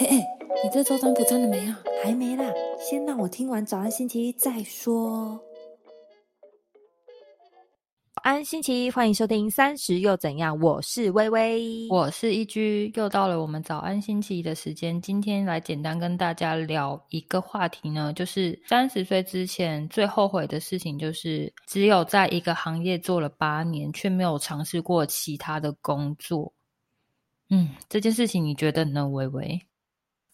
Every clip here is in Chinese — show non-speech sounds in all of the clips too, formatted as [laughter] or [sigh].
哎哎，你这周占卜占了没啊？还没啦，先让我听完早安星期一再说。早安星期一，欢迎收听三十又怎样？我是微微，我是一居，又到了我们早安星期一的时间。今天来简单跟大家聊一个话题呢，就是三十岁之前最后悔的事情，就是只有在一个行业做了八年，却没有尝试过其他的工作。嗯，这件事情你觉得呢，微微？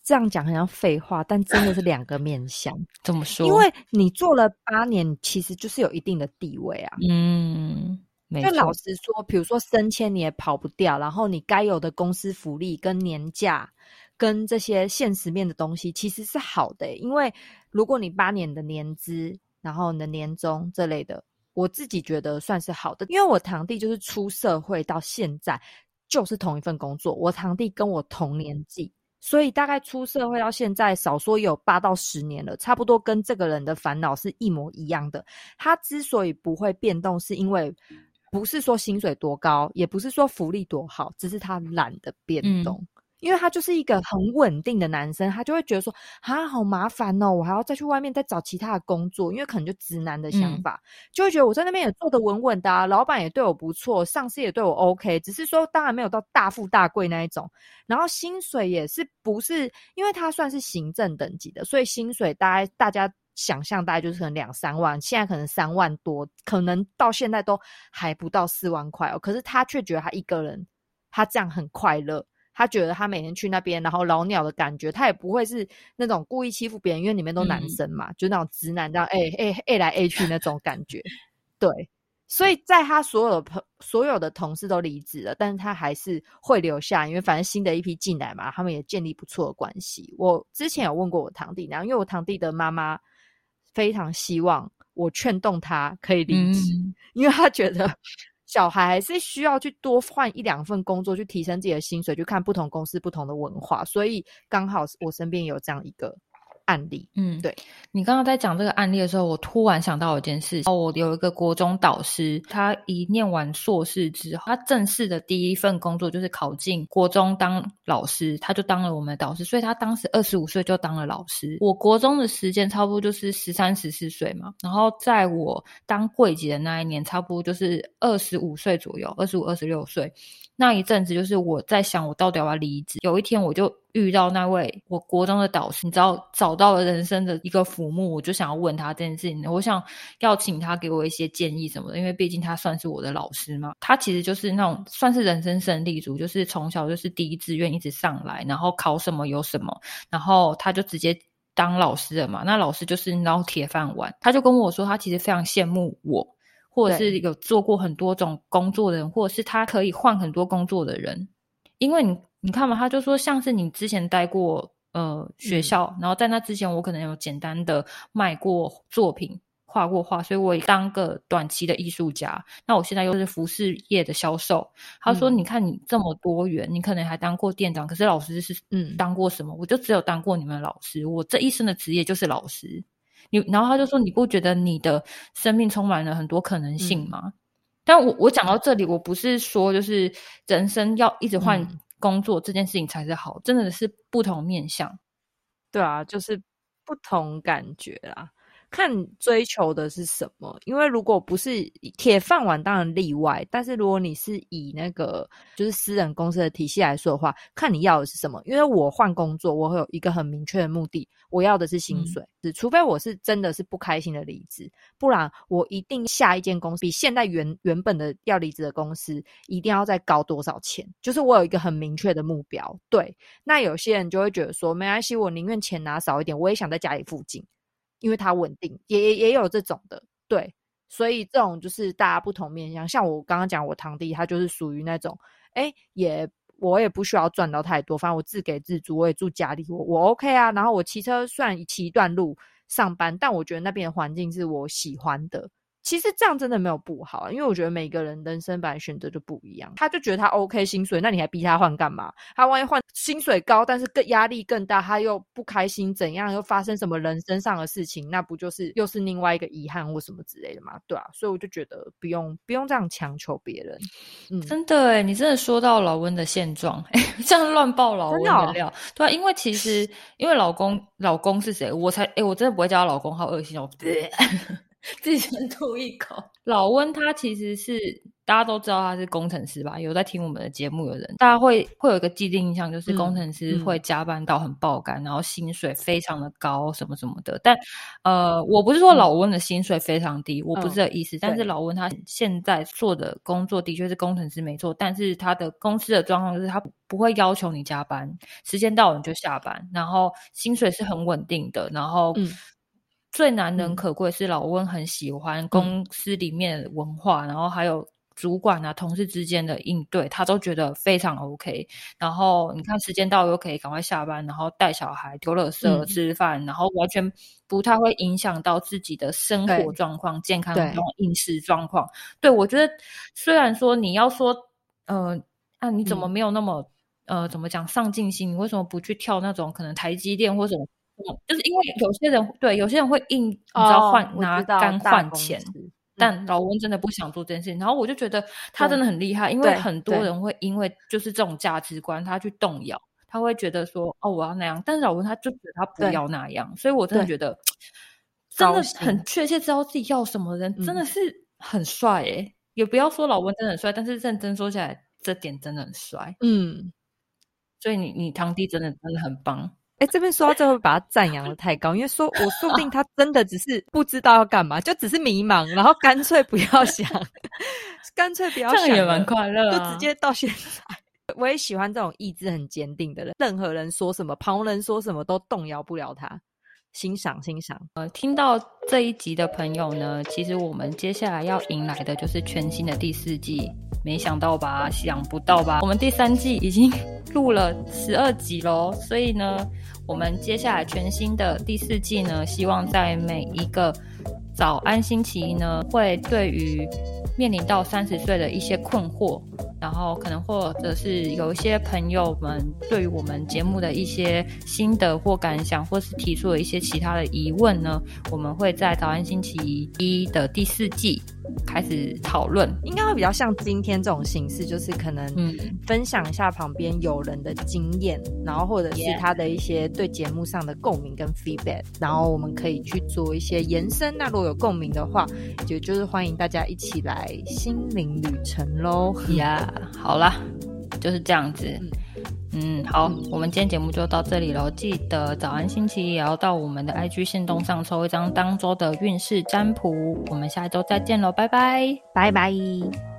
这样讲很像废话，但真的是两个面向。[laughs] 怎么说？因为你做了八年，其实就是有一定的地位啊。嗯，没就老实说，比如说升迁你也跑不掉，然后你该有的公司福利跟年假，跟这些现实面的东西，其实是好的。因为如果你八年的年资，然后你的年终这类的，我自己觉得算是好的。因为我堂弟就是出社会到现在就是同一份工作，我堂弟跟我同年纪。所以大概出社会到现在，少说有八到十年了，差不多跟这个人的烦恼是一模一样的。他之所以不会变动，是因为不是说薪水多高，也不是说福利多好，只是他懒得变动。因为他就是一个很稳定的男生，他就会觉得说啊，好麻烦哦，我还要再去外面再找其他的工作，因为可能就直男的想法，就会觉得我在那边也做得稳稳的，老板也对我不错，上司也对我 OK，只是说当然没有到大富大贵那一种，然后薪水也是不是，因为他算是行政等级的，所以薪水大概大家想象大概就是可能两三万，现在可能三万多，可能到现在都还不到四万块哦，可是他却觉得他一个人他这样很快乐。他觉得他每天去那边，然后老鸟的感觉，他也不会是那种故意欺负别人，因为里面都男生嘛，就那种直男这样，哎哎哎来哎去那种感觉。[laughs] 对，所以在他所有的朋所有的同事都离职了，但是他还是会留下，因为反正新的一批进来嘛，他们也建立不错的关系。我之前有问过我堂弟，然后因为我堂弟的妈妈非常希望我劝动他可以离职，因为他觉得。小孩还是需要去多换一两份工作，去提升自己的薪水，去看不同公司不同的文化，所以刚好我身边有这样一个。案例，嗯，对你刚刚在讲这个案例的时候，我突然想到一件事。哦，我有一个国中导师，他一念完硕士之后，他正式的第一份工作就是考进国中当老师，他就当了我们的导师。所以他当时二十五岁就当了老师。我国中的时间差不多就是十三十四岁嘛，然后在我当柜姐的那一年，差不多就是二十五岁左右，二十五二十六岁。那一阵子，就是我在想，我到底要不要离职。有一天，我就遇到那位我国中的导师，你知道，找到了人生的一个浮木，我就想要问他这件事情。我想要请他给我一些建议什么的，因为毕竟他算是我的老师嘛。他其实就是那种算是人生胜利组，就是从小就是第一志愿一直上来，然后考什么有什么，然后他就直接当老师了嘛。那老师就是捞铁饭碗，他就跟我说，他其实非常羡慕我。或者是有做过很多种工作的人，或者是他可以换很多工作的人，因为你你看嘛，他就说像是你之前待过呃学校，然后在那之前我可能有简单的卖过作品、画过画，所以我也当个短期的艺术家。那我现在又是服饰业的销售。他说：“你看你这么多元，你可能还当过店长，可是老师是嗯当过什么？我就只有当过你们老师，我这一生的职业就是老师。”你然后他就说：“你不觉得你的生命充满了很多可能性吗？”但我我讲到这里，我不是说就是人生要一直换工作这件事情才是好，真的是不同面相。对啊，就是不同感觉啦。看追求的是什么，因为如果不是铁饭碗，当然例外。但是如果你是以那个就是私人公司的体系来说的话，看你要的是什么。因为我换工作，我会有一个很明确的目的，我要的是薪水。是，除非我是真的是不开心的离职，不然我一定下一间公司比现在原原本的要离职的公司一定要再高多少钱。就是我有一个很明确的目标。对，那有些人就会觉得说，没关系，我宁愿钱拿少一点，我也想在家里附近。因为它稳定，也也也有这种的，对，所以这种就是大家不同面向。像我刚刚讲，我堂弟他就是属于那种，哎，也我也不需要赚到太多，反正我自给自足，我也住家里，我我 OK 啊。然后我骑车虽然骑一段路上班，但我觉得那边的环境是我喜欢的，其实这样真的没有不好，因为我觉得每个人人生本来选择就不一样。他就觉得他 OK 薪水，那你还逼他换干嘛？他万一换薪水高，但是更压力更大，他又不开心，怎样又发生什么人身上的事情，那不就是又是另外一个遗憾或什么之类的嘛？对啊，所以我就觉得不用不用这样强求别人。嗯，真的哎，你真的说到老温的现状，[laughs] 这样乱爆老温的料，对啊，因为其实因为老公老公是谁，我才哎，我真的不会叫他老公，好恶心哦。自己先吐一口。老温他其实是大家都知道他是工程师吧？有在听我们的节目的人，大家会会有一个既定印象，就是工程师会加班到很爆肝，然后薪水非常的高，什么什么的。但呃，我不是说老温的薪水非常低，我不是这意思。但是老温他现在做的工作的确是工程师没错，但是他的公司的状况就是他不会要求你加班，时间到了你就下班，然后薪水是很稳定的，然后。最难能可贵是老温很喜欢公司里面的文化，然后还有主管啊、同事之间的应对，他都觉得非常 OK。然后你看时间到又可以赶快下班，然后带小孩、丢垃圾、吃饭，然后完全不太会影响到自己的生活状况、健康状况、饮食状况。对我觉得，虽然说你要说，呃，啊，你怎么没有那么呃，怎么讲上进心？你为什么不去跳那种可能台积电或者？就是因为有些人对有些人会硬，你知道换拿肝换钱，但老温真的不想做这件事情。然后我就觉得他真的很厉害，因为很多人会因为就是这种价值观，他去动摇，他会觉得说哦我要那样，但是老温他就觉得他不要那样，所以我真的觉得真的很确切知道自己要什么人，真的是很帅诶。也不要说老温真的很帅，但是认真说起来，这点真的很帅。嗯，所以你你堂弟真的真的很棒。哎，这边说到最后把他赞扬的太高，因为说 [laughs] 我说不定他真的只是不知道要干嘛，就只是迷茫，然后干脆不要想，[laughs] 干脆不要想，也蛮快乐，就直接到现在。我也喜欢这种意志很坚定的人，任何人说什么，旁人说什么都动摇不了他。欣赏欣赏。呃，听到这一集的朋友呢，其实我们接下来要迎来的就是全新的第四季。没想到吧？想不到吧？我们第三季已经录了十二集喽，所以呢，我们接下来全新的第四季呢，希望在每一个早安星期一呢，会对于面临到三十岁的一些困惑。然后可能或者是有一些朋友们对于我们节目的一些心得或感想，或是提出了一些其他的疑问呢，我们会在早安星期一的第四季开始讨论，应该会比较像今天这种形式，就是可能分享一下旁边有人的经验，然后或者是他的一些对节目上的共鸣跟 feedback，然后我们可以去做一些延伸。那如果有共鸣的话，也就是欢迎大家一起来心灵旅程喽，呀。好啦，就是这样子。嗯，嗯好，我们今天节目就到这里了。记得早安星期一也要到我们的 IG 行动上抽一张当周的运势占卜。我们下一周再见喽，拜拜，拜拜。